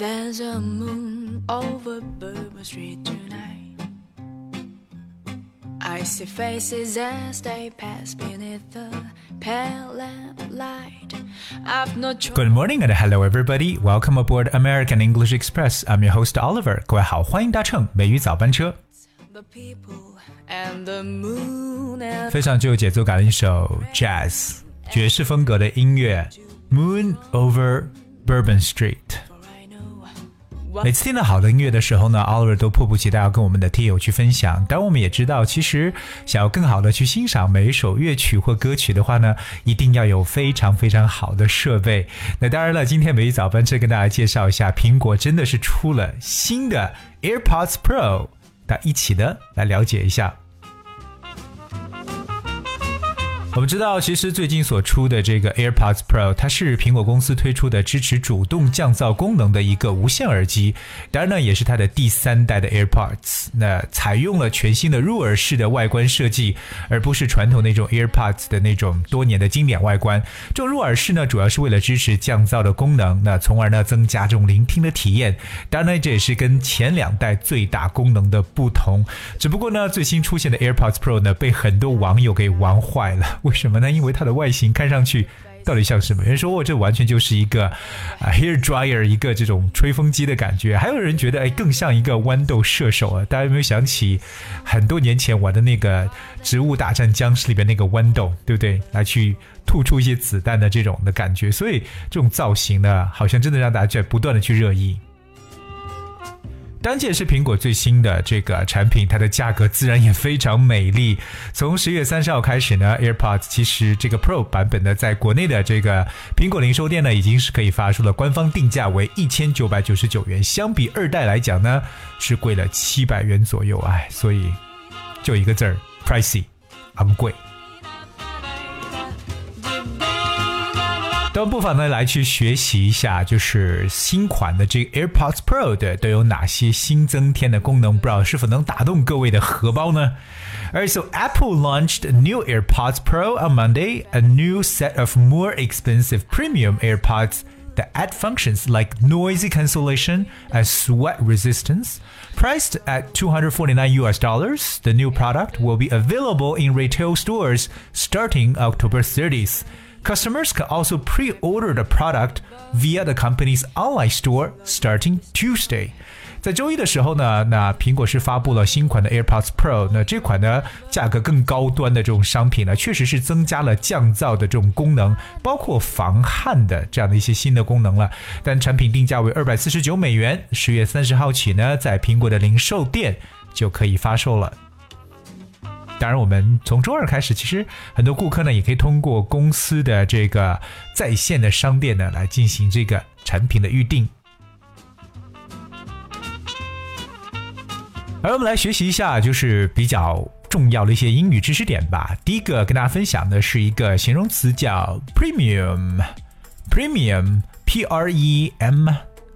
There's a moon over Bourbon Street tonight. I see faces as they pass beneath the pale lamplight. I've no choice. Good morning and hello everybody. Welcome aboard American English Express. I'm your host Oliver. 各位好，欢迎搭乘美语早班车。 The people and the moon and 非常具有节奏感的一首 jazz 爵士风格的音乐《Moon Over Bourbon Street》。 每次听到好的音乐的时候呢，Oliver 都迫不及待要跟我们的听友去分享。但，我们也知道，其实想要更好的去欣赏每一首乐曲或歌曲的话呢，一定要有非常非常好的设备。那当然了，今天每一早班车跟大家介绍一下，苹果真的是出了新的 AirPods Pro，大家一起的来了解一下。我们知道，其实最近所出的这个 AirPods Pro，它是苹果公司推出的支持主动降噪功能的一个无线耳机，当然呢，也是它的第三代的 AirPods。那采用了全新的入耳式的外观设计，而不是传统那种 AirPods 的那种多年的经典外观。这种入耳式呢，主要是为了支持降噪的功能，那从而呢增加这种聆听的体验。当然呢，这也是跟前两代最大功能的不同。只不过呢，最新出现的 AirPods Pro 呢，被很多网友给玩坏了。为什么呢？因为它的外形看上去到底像什么？有人说哦，这完全就是一个啊 hair dryer，一个这种吹风机的感觉。还有人觉得哎，更像一个豌豆射手啊！大家有没有想起很多年前玩的那个《植物大战僵尸》里边那个豌豆，对不对？来去吐出一些子弹的这种的感觉。所以这种造型呢，好像真的让大家在不断的去热议。当届是苹果最新的这个产品，它的价格自然也非常美丽。从十月三十号开始呢，AirPods 其实这个 Pro 版本呢，在国内的这个苹果零售店呢，已经是可以发出了官方定价为一千九百九十九元，相比二代来讲呢，是贵了七百元左右。哎，所以就一个字儿，pricey，昂贵。那么不妨呢来去学习一下，就是新款的这个 AirPods Pro 的都有哪些新增添的功能，不知道是否能打动各位的荷包呢？Alright, so Apple launched a new AirPods Pro on Monday, a new set of more expensive premium AirPods that add functions like noisy cancellation and sweat resistance. Priced at 249 US dollars, the new product will be available in retail stores starting October 30th. Customers can also pre-order the product via the company's online store starting Tuesday. 在周一的时候呢，那苹果是发布了新款的 AirPods Pro。那这款呢，价格更高端的这种商品呢，确实是增加了降噪的这种功能，包括防汗的这样的一些新的功能了。但产品定价为二百四十九美元，十月三十号起呢，在苹果的零售店就可以发售了。当然，我们从周二开始，其实很多顾客呢也可以通过公司的这个在线的商店呢来进行这个产品的预定。而我们来学习一下，就是比较重要的一些英语知识点吧。第一个跟大家分享的是一个形容词，叫 premium，premium，p r e m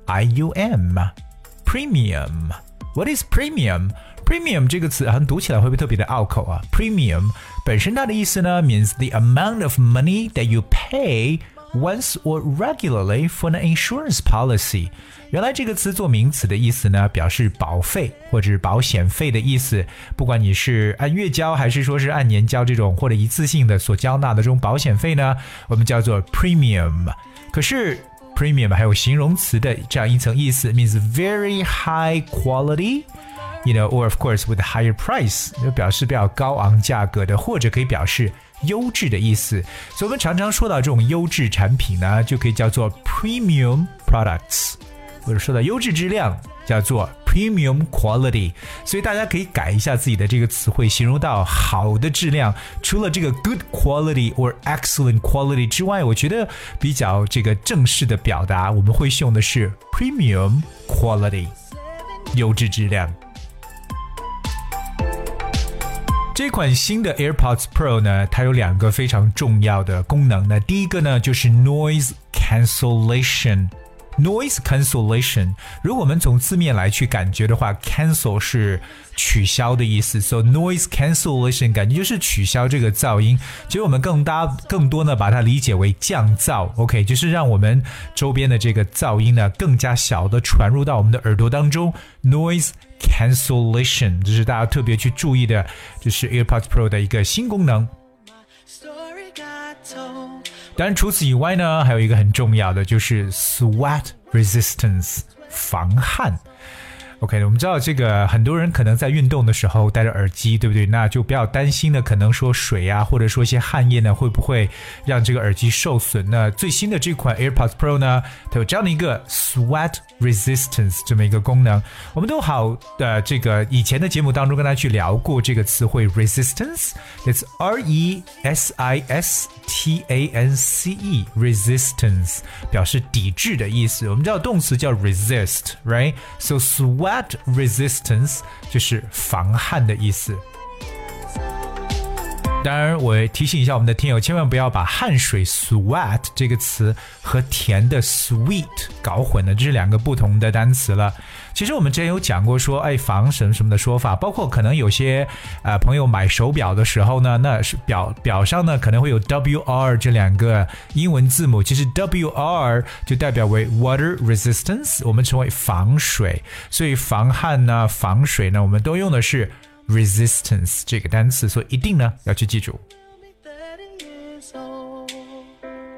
i u m，premium。What is premium? Premium 这个词好像读起来会不会特别的拗口啊？Premium 本身它的意思呢，means the amount of money that you pay once or regularly for an insurance policy。原来这个词做名词的意思呢，表示保费或者是保险费的意思。不管你是按月交还是说是按年交这种，或者一次性的所交纳的这种保险费呢，我们叫做 premium。可是 premium 还有形容词的这样一层意思，means very high quality。You know, or of course with a higher price，就表示比较高昂价格的，或者可以表示优质的意思。所以我们常常说到这种优质产品呢，就可以叫做 premium products，或者说到优质质量叫做 premium quality。所以大家可以改一下自己的这个词汇，形容到好的质量。除了这个 good quality or excellent quality 之外，我觉得比较这个正式的表达，我们会用的是 premium quality，优质质量。这款新的 AirPods Pro 呢，它有两个非常重要的功能。那第一个呢，就是 noise cancellation。Noise cancellation。如果我们从字面来去感觉的话，cancel 是取消的意思，so noise cancellation 感觉就是取消这个噪音。其实我们更大更多呢，把它理解为降噪，OK，就是让我们周边的这个噪音呢更加小的传入到我们的耳朵当中，noise cancellation，这是大家特别去注意的，就是 AirPods Pro 的一个新功能。当然，除此以外呢，还有一个很重要的就是 sweat resistance 防汗。OK，我们知道这个很多人可能在运动的时候戴着耳机，对不对？那就比较担心的，可能说水啊，或者说一些汗液呢，会不会让这个耳机受损？那最新的这款 AirPods Pro 呢，它有这样的一个 Sweat Resistance 这么一个功能。我们都好的这个以前的节目当中跟大家去聊过这个词汇 Resistance，it's R E S I S T A N C E，Resistance 表示抵制的意思。我们知道动词叫 resist，right？So sweat Sweat resistance 就是防汗的意思。当然，我提醒一下我们的听友，千万不要把汗水 sweat 这个词和甜的 sweet 搞混了，这是两个不同的单词了。其实我们之前有讲过说，哎，防什么什么的说法，包括可能有些呃朋友买手表的时候呢，那是表表上呢可能会有 W R 这两个英文字母，其实 W R 就代表为 water resistance，我们称为防水，所以防汗呢、防水呢，我们都用的是。resistance 这个单词，所以一定呢要去记住。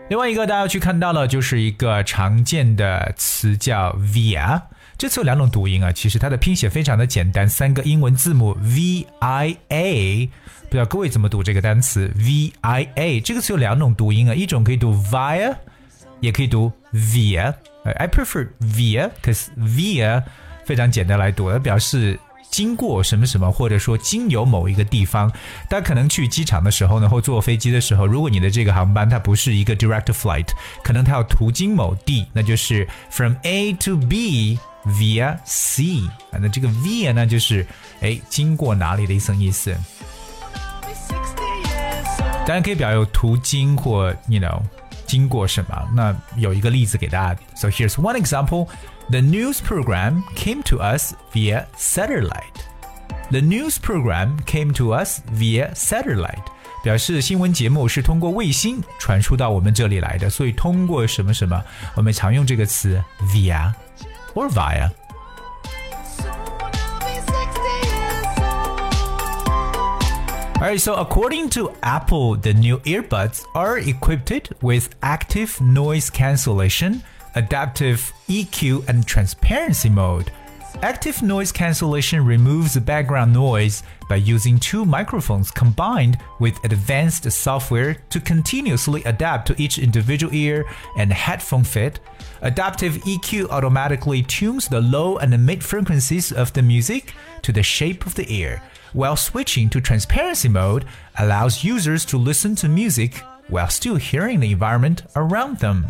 另外一个大家要去看到了，就是一个常见的词叫 via，这次有两种读音啊，其实它的拼写非常的简单，三个英文字母 v i a，不知道各位怎么读这个单词 v i a，这个词有两种读音啊，一种可以读 via，也可以读 via。I prefer via，cause via 非常简单来读，它表示。经过什么什么，或者说经由某一个地方，大家可能去机场的时候呢，或坐飞机的时候，如果你的这个航班它不是一个 direct flight，可能它要途经某地，那就是 from A to B via C 啊，那这个 via 呢就是哎经过哪里的一层意思。当然可以表有途经或 you know 经过什么。那有一个例子给大家，so here's one example。The news program came to us via satellite. The news program came to us via satellite. 表示新闻节目是通过卫星传输到我们这里来的，所以通过什么什么，我们常用这个词 via or via。Alright, so according to Apple, the new earbuds are equipped with active noise cancellation adaptive EQ, and transparency mode. Active noise cancellation removes the background noise by using two microphones combined with advanced software to continuously adapt to each individual ear and headphone fit. Adaptive EQ automatically tunes the low and mid frequencies of the music to the shape of the ear, while switching to transparency mode allows users to listen to music while still hearing the environment around them.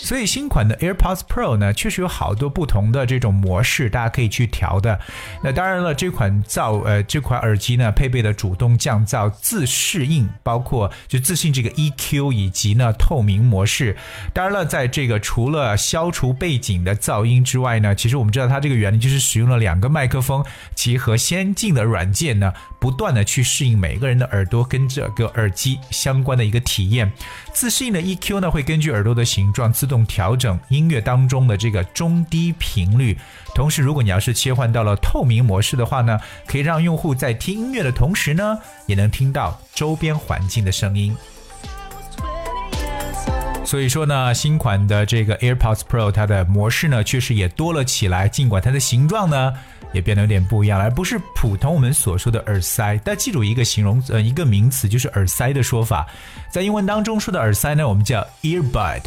所以新款的 AirPods Pro 呢，确实有好多不同的这种模式，大家可以去调的。那当然了，这款噪呃这款耳机呢，配备的主动降噪自适应，包括就自适应这个 EQ 以及呢透明模式。当然了，在这个除了消除背景的噪音之外呢，其实我们知道它这个原理就是使用了两个麦克风，其和先进的软件呢，不断的去适应每个人的耳朵跟这个耳机相关的一个体验。自适应的 EQ 呢，会根据耳朵的形状自动调整音乐当中的这个中低频率。同时，如果你要是切换到了透明模式的话呢，可以让用户在听音乐的同时呢，也能听到周边环境的声音。所以说呢，新款的这个 AirPods Pro 它的模式呢，确实也多了起来。尽管它的形状呢。也变得有点不一样了，而不是普通我们所说的耳塞。大家记住一个形容呃一个名词，就是耳塞的说法。在英文当中说的耳塞呢，我们叫 earbud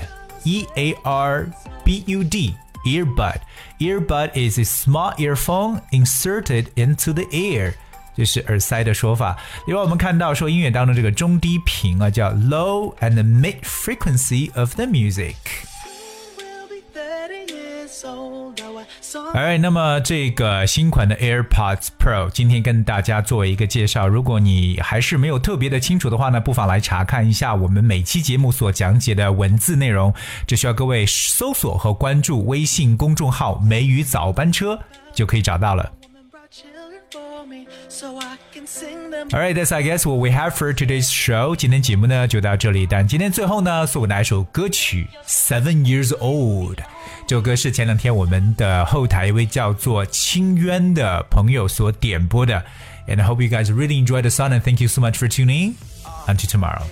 earbud，e a r b u d，earbud。earbud is a small earphone inserted into the ear，就是耳塞的说法。另外我们看到说音乐当中这个中低频啊，叫 low and mid frequency of the music。 哎，那么这个新款的 AirPods Pro 今天跟大家做一个介绍。如果你还是没有特别的清楚的话呢，不妨来查看一下我们每期节目所讲解的文字内容。只需要各位搜索和关注微信公众号“美语早班车”就可以找到了。Alright, that's I guess what we have for today's show. 今天节目呢就到这里，但今天最后呢送给大家一首歌曲《Seven Years Old》。这首歌是前两天我们的后台一位叫做清渊的朋友所点播的。And I hope you guys really enjoy the song and thank you so much for tuning. Until tomorrow.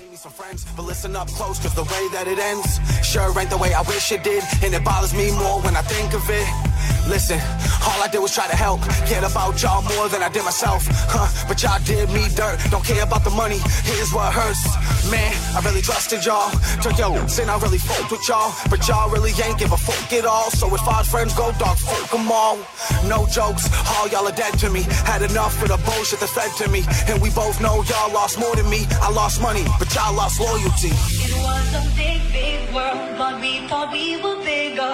But listen up close, cause the way that it ends sure ain't the way I wish it did. And it bothers me more when I think of it. Listen, all I did was try to help. Cared about y'all more than I did myself. Huh, but y'all did me dirt. Don't care about the money. Here's what hurts. Man, I really trusted y'all. Took yo, sin, I really fucked with y'all. But y'all really ain't give a fuck at all. So if our friends go, dog, fuck them all. No jokes, all y'all are dead to me. Had enough of the bullshit that fed to me. And we both know y'all lost more than me. I lost money, but y'all lost loyalty. It was a big, big world, but we thought we were bigger.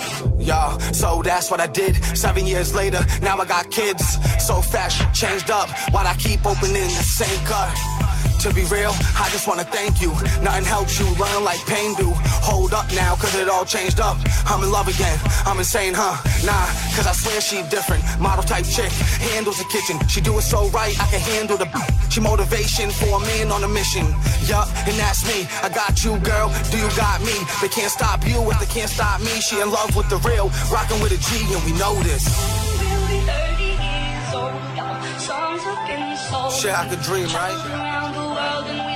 y'all. So that's what I did. Seven years later, now I got kids. So fast, changed up. Why'd I keep opening the same cut? To be real, I just wanna thank you. Nothing helps you learn like pain do. Hold up now, cause it all changed up. I'm in love again. I'm insane, huh? Nah, cause I swear she different. Model type chick, handles the kitchen. She do it so right, I can handle the. She motivation for a man on a mission. Yup, and that's me. I got you, girl. Do you got me? They can't stop you if they can't stop me. She in love with the real, rocking with a G, and we know this. We'll be 30 years old. Our songs have been sold. Shit, I could dream, right?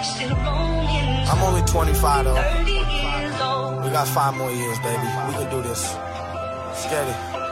I'm only 25 though. 30 years old. We got five more years, baby. We can do this. Steady.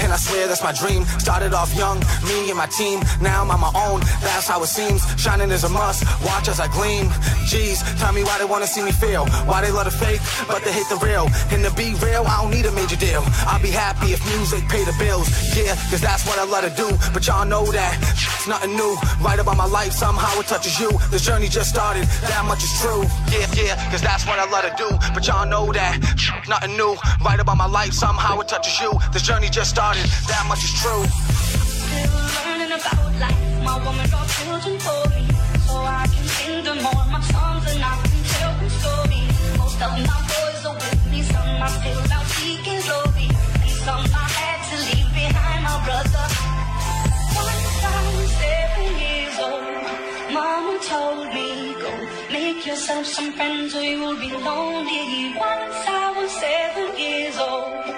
And I swear that's my dream. Started off young, me and my team. Now I'm on my own, that's how it seems. Shining is a must, watch as I gleam. Jeez, tell me why they wanna see me fail. Why they love the fake, but they hate the real. And to be real, I don't need a major deal. I'll be happy if music pay the bills. Yeah, cause that's what I love to do. But y'all know that it's nothing new. Right about my life, somehow it touches you. This journey just started, that much is true. Yeah, yeah, cause that's what I love to do. But y'all know that it's nothing new. Right about my life, somehow it touches you. This journey just started, that much is true. Still learning about life. My woman brought children for me. So I can sing them all my songs and I can tell them stories. Most of my boys are with me. Some are still out seeking glory. And some I had to leave behind my brother. Once I was seven years old. Mama told me, go make yourself some friends or you'll be lonely. Once I was seven years old.